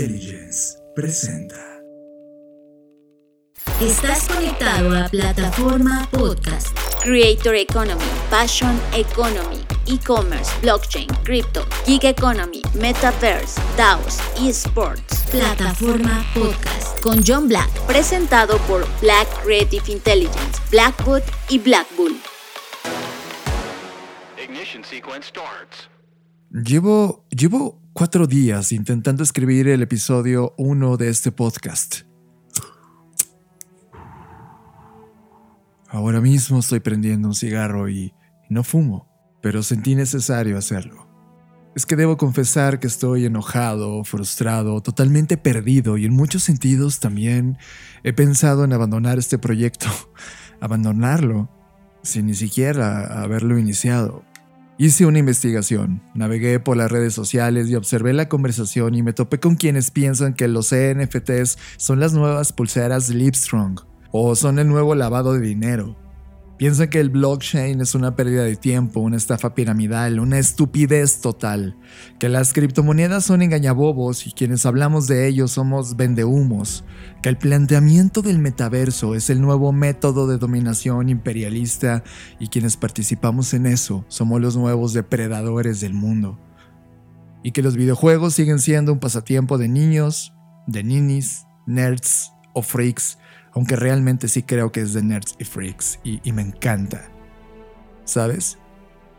Intelligence presenta. Estás conectado a plataforma podcast. Creator Economy, Passion Economy, E-commerce, Blockchain, Crypto, Gig Economy, Metaverse, DAOs, eSports. Plataforma podcast con John Black. Presentado por Black Creative Intelligence, Blackwood y Black Bull. Ignition sequence starts. Llevo, llevo cuatro días intentando escribir el episodio 1 de este podcast. Ahora mismo estoy prendiendo un cigarro y no fumo, pero sentí necesario hacerlo. Es que debo confesar que estoy enojado, frustrado, totalmente perdido y en muchos sentidos también he pensado en abandonar este proyecto, abandonarlo sin ni siquiera haberlo iniciado. Hice una investigación, navegué por las redes sociales y observé la conversación y me topé con quienes piensan que los NFTs son las nuevas pulseras Livestrong o son el nuevo lavado de dinero. Piensan que el blockchain es una pérdida de tiempo, una estafa piramidal, una estupidez total, que las criptomonedas son engañabobos y quienes hablamos de ellos somos vendehumos, que el planteamiento del metaverso es el nuevo método de dominación imperialista y quienes participamos en eso somos los nuevos depredadores del mundo, y que los videojuegos siguen siendo un pasatiempo de niños, de ninis, nerds o freaks aunque realmente sí creo que es de nerds y freaks y, me encanta. ¿Sabes?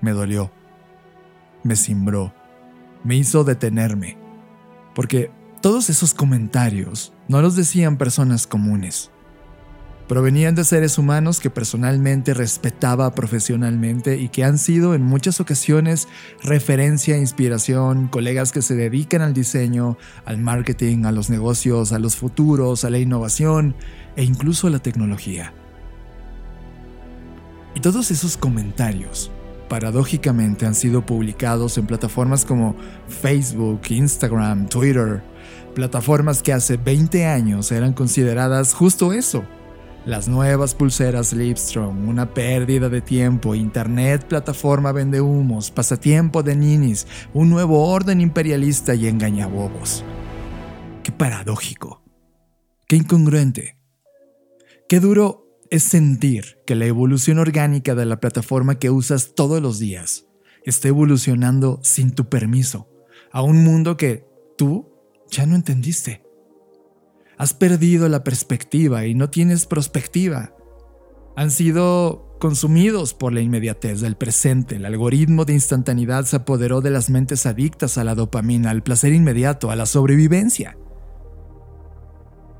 Me dolió. Me cimbró. Me hizo detenerme. Porque todos esos comentarios no los decían personas comunes. Provenían de seres humanos que personalmente respetaba profesionalmente y que han sido en muchas ocasiones referencia inspiración, colegas que se dedican al diseño, al marketing, a los negocios, a los futuros, a la innovación e incluso a la tecnología. Y todos esos comentarios, paradójicamente, han sido publicados en plataformas como Facebook, Instagram, Twitter, plataformas que hace 20 años eran consideradas justo eso, las nuevas pulseras Livestrong, una pérdida de tiempo, internet, plataforma vende humos, pasatiempo de ninis, un nuevo orden imperialista y engañabobos. Qué paradójico. Qué incongruente. Qué duro es sentir que la evolución orgánica de la plataforma que usas todos los días está evolucionando sin tu permiso a un mundo que tú ya no entendiste. Has perdido la perspectiva y no tienes prospectiva. Han sido consumidos por la inmediatez del presente. El algoritmo de instantaneidad se apoderó de las mentes adictas a la dopamina, al placer inmediato, a la sobrevivencia.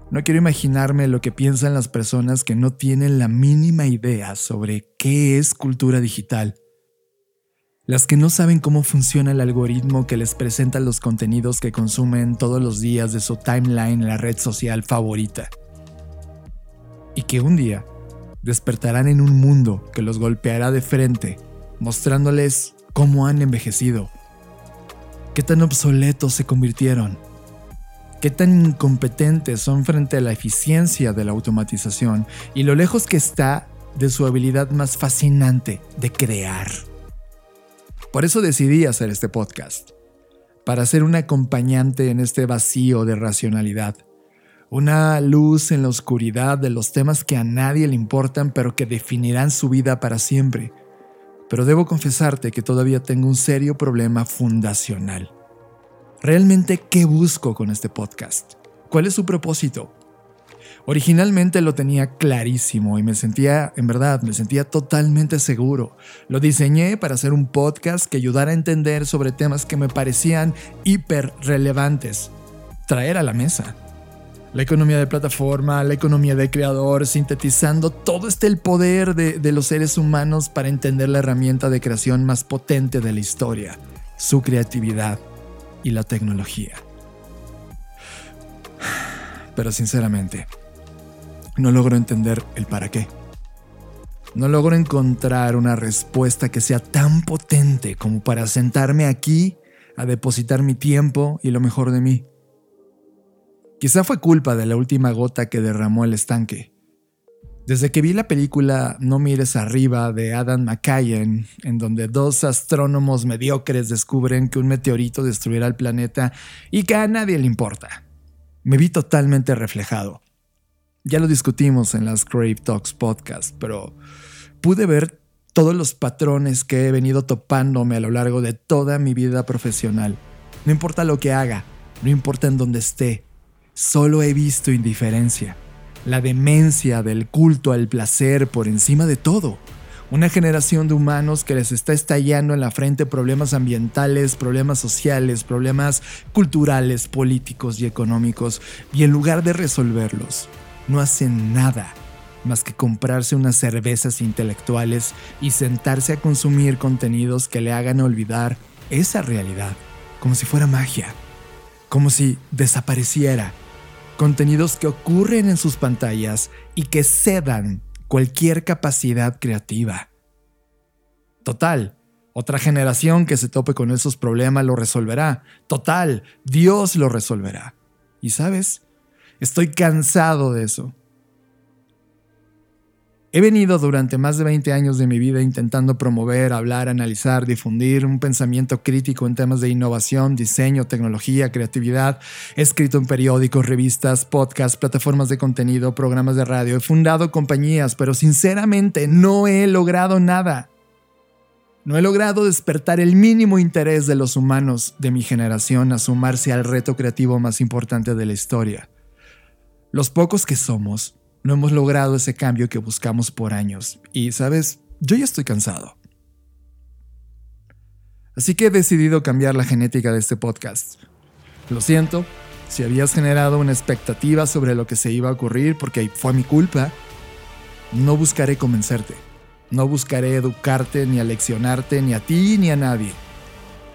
No quiero imaginarme lo que piensan las personas que no tienen la mínima idea sobre qué es cultura digital las que no saben cómo funciona el algoritmo que les presenta los contenidos que consumen todos los días de su timeline en la red social favorita. Y que un día despertarán en un mundo que los golpeará de frente, mostrándoles cómo han envejecido, qué tan obsoletos se convirtieron, qué tan incompetentes son frente a la eficiencia de la automatización y lo lejos que está de su habilidad más fascinante de crear. Por eso decidí hacer este podcast, para ser un acompañante en este vacío de racionalidad, una luz en la oscuridad de los temas que a nadie le importan pero que definirán su vida para siempre. Pero debo confesarte que todavía tengo un serio problema fundacional. ¿Realmente qué busco con este podcast? ¿Cuál es su propósito? Originalmente lo tenía clarísimo y me sentía, en verdad, me sentía totalmente seguro. Lo diseñé para hacer un podcast que ayudara a entender sobre temas que me parecían hiper relevantes. Traer a la mesa. La economía de plataforma, la economía de creador, sintetizando todo este el poder de, de los seres humanos para entender la herramienta de creación más potente de la historia, su creatividad y la tecnología. Pero sinceramente, no logro entender el para qué. No logro encontrar una respuesta que sea tan potente como para sentarme aquí a depositar mi tiempo y lo mejor de mí. Quizá fue culpa de la última gota que derramó el estanque. Desde que vi la película No mires arriba de Adam McKayen, en donde dos astrónomos mediocres descubren que un meteorito destruirá el planeta y que a nadie le importa, me vi totalmente reflejado. Ya lo discutimos en las Crave Talks podcast, pero pude ver todos los patrones que he venido topándome a lo largo de toda mi vida profesional. No importa lo que haga, no importa en dónde esté, solo he visto indiferencia, la demencia del culto al placer por encima de todo. Una generación de humanos que les está estallando en la frente problemas ambientales, problemas sociales, problemas culturales, políticos y económicos, y en lugar de resolverlos, no hacen nada más que comprarse unas cervezas intelectuales y sentarse a consumir contenidos que le hagan olvidar esa realidad, como si fuera magia, como si desapareciera. Contenidos que ocurren en sus pantallas y que cedan cualquier capacidad creativa. Total, otra generación que se tope con esos problemas lo resolverá. Total, Dios lo resolverá. Y sabes, estoy cansado de eso. He venido durante más de 20 años de mi vida intentando promover, hablar, analizar, difundir un pensamiento crítico en temas de innovación, diseño, tecnología, creatividad. He escrito en periódicos, revistas, podcasts, plataformas de contenido, programas de radio. He fundado compañías, pero sinceramente no he logrado nada. No he logrado despertar el mínimo interés de los humanos de mi generación a sumarse al reto creativo más importante de la historia. Los pocos que somos no hemos logrado ese cambio que buscamos por años. Y, sabes, yo ya estoy cansado. Así que he decidido cambiar la genética de este podcast. Lo siento, si habías generado una expectativa sobre lo que se iba a ocurrir porque fue mi culpa, no buscaré convencerte. No buscaré educarte ni aleccionarte ni a ti ni a nadie.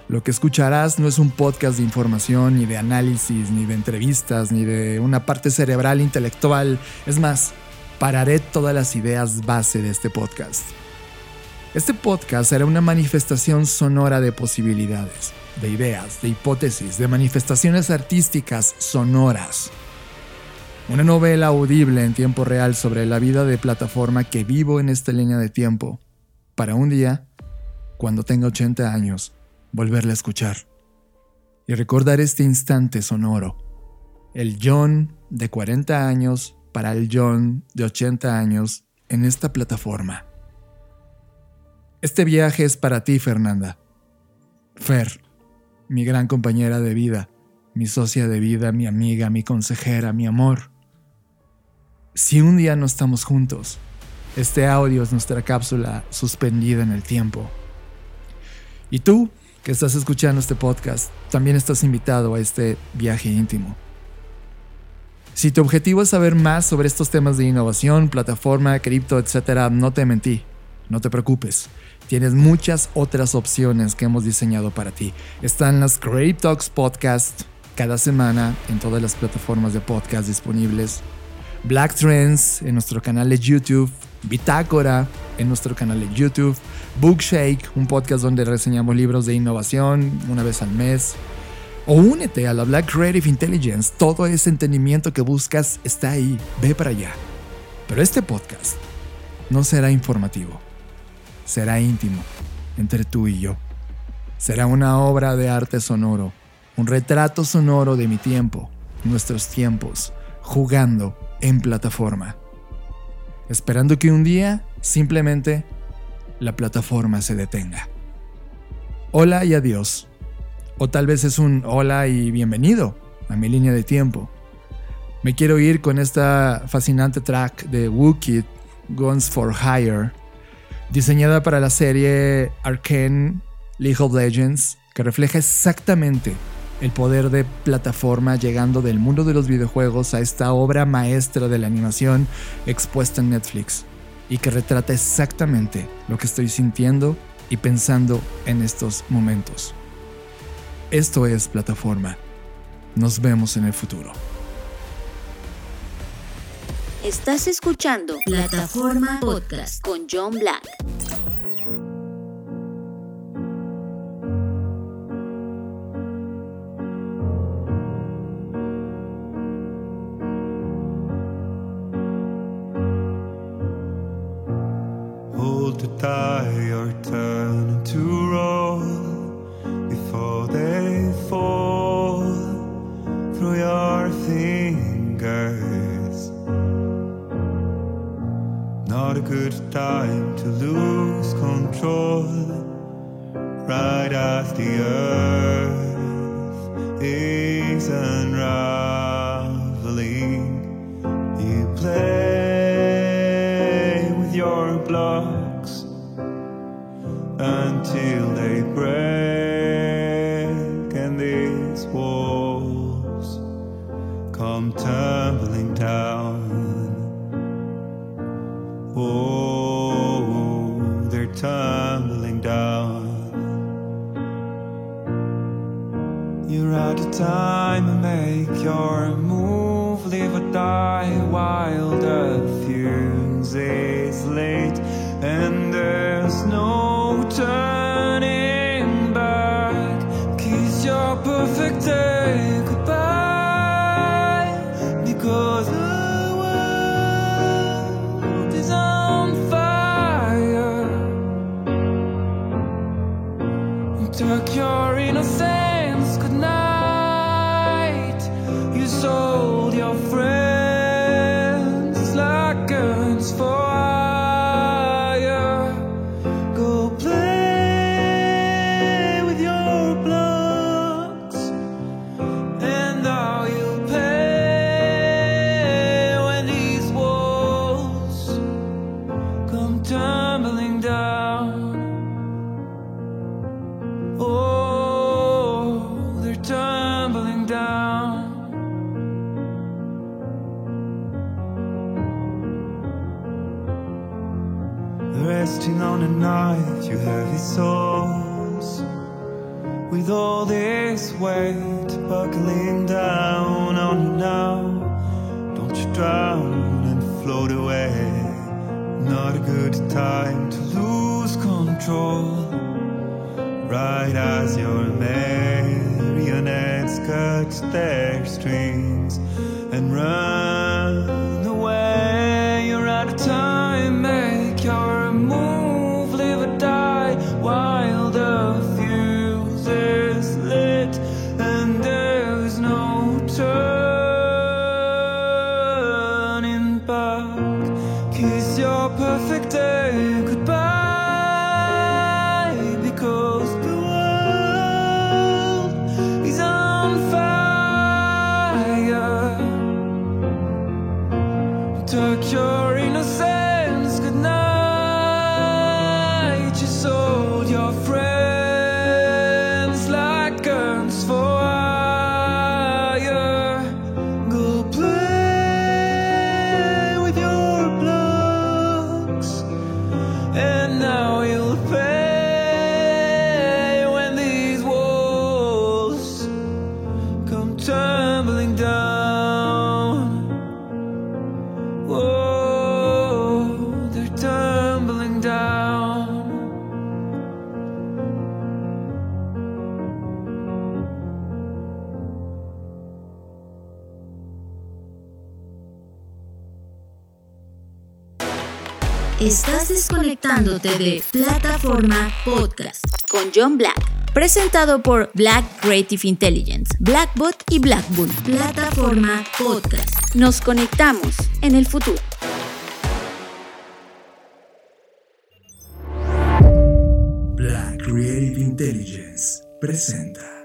Lo que escucharás no es un podcast de información, ni de análisis, ni de entrevistas, ni de una parte cerebral intelectual. Es más, pararé todas las ideas base de este podcast. Este podcast será una manifestación sonora de posibilidades, de ideas, de hipótesis, de manifestaciones artísticas sonoras. Una novela audible en tiempo real sobre la vida de plataforma que vivo en esta línea de tiempo, para un día, cuando tenga 80 años, volverla a escuchar y recordar este instante sonoro. El John de 40 años para el John de 80 años en esta plataforma. Este viaje es para ti, Fernanda. Fer, mi gran compañera de vida, mi socia de vida, mi amiga, mi consejera, mi amor. Si un día no estamos juntos, este audio es nuestra cápsula suspendida en el tiempo. Y tú, que estás escuchando este podcast, también estás invitado a este viaje íntimo. Si tu objetivo es saber más sobre estos temas de innovación, plataforma, cripto, etc., no te mentí, no te preocupes. Tienes muchas otras opciones que hemos diseñado para ti. Están las Creative Talks Podcast cada semana en todas las plataformas de podcast disponibles. Black Trends en nuestro canal de YouTube, Bitácora en nuestro canal de YouTube, Bookshake, un podcast donde reseñamos libros de innovación una vez al mes. O únete a la Black Creative Intelligence, todo ese entendimiento que buscas está ahí, ve para allá. Pero este podcast no será informativo, será íntimo entre tú y yo. Será una obra de arte sonoro, un retrato sonoro de mi tiempo, nuestros tiempos, jugando en plataforma esperando que un día simplemente la plataforma se detenga. Hola y adiós. O tal vez es un hola y bienvenido a mi línea de tiempo. Me quiero ir con esta fascinante track de Wookid, Guns for Hire, diseñada para la serie Arcane League of Legends, que refleja exactamente el poder de plataforma llegando del mundo de los videojuegos a esta obra maestra de la animación expuesta en Netflix y que retrata exactamente lo que estoy sintiendo y pensando en estos momentos. Esto es plataforma. Nos vemos en el futuro. Estás escuchando Plataforma Podcast. con John Black. Time to lose control. Right as the earth is unraveling, you play with your blocks until they break and these walls come tumbling down. Oh, they're tumbling down. You're out of time make your move, live or die while the fuse is late and Resting on a knife, you heavy souls. With all this weight buckling down on you now, don't you drown and float away. Not a good time to lose control. Right as your marionettes cut their strings and run Estás desconectándote de Plataforma Podcast. Con John Black. Presentado por Black Creative Intelligence, Blackbot y Blackbull. Plataforma Podcast. Nos conectamos en el futuro. Black Creative Intelligence presenta.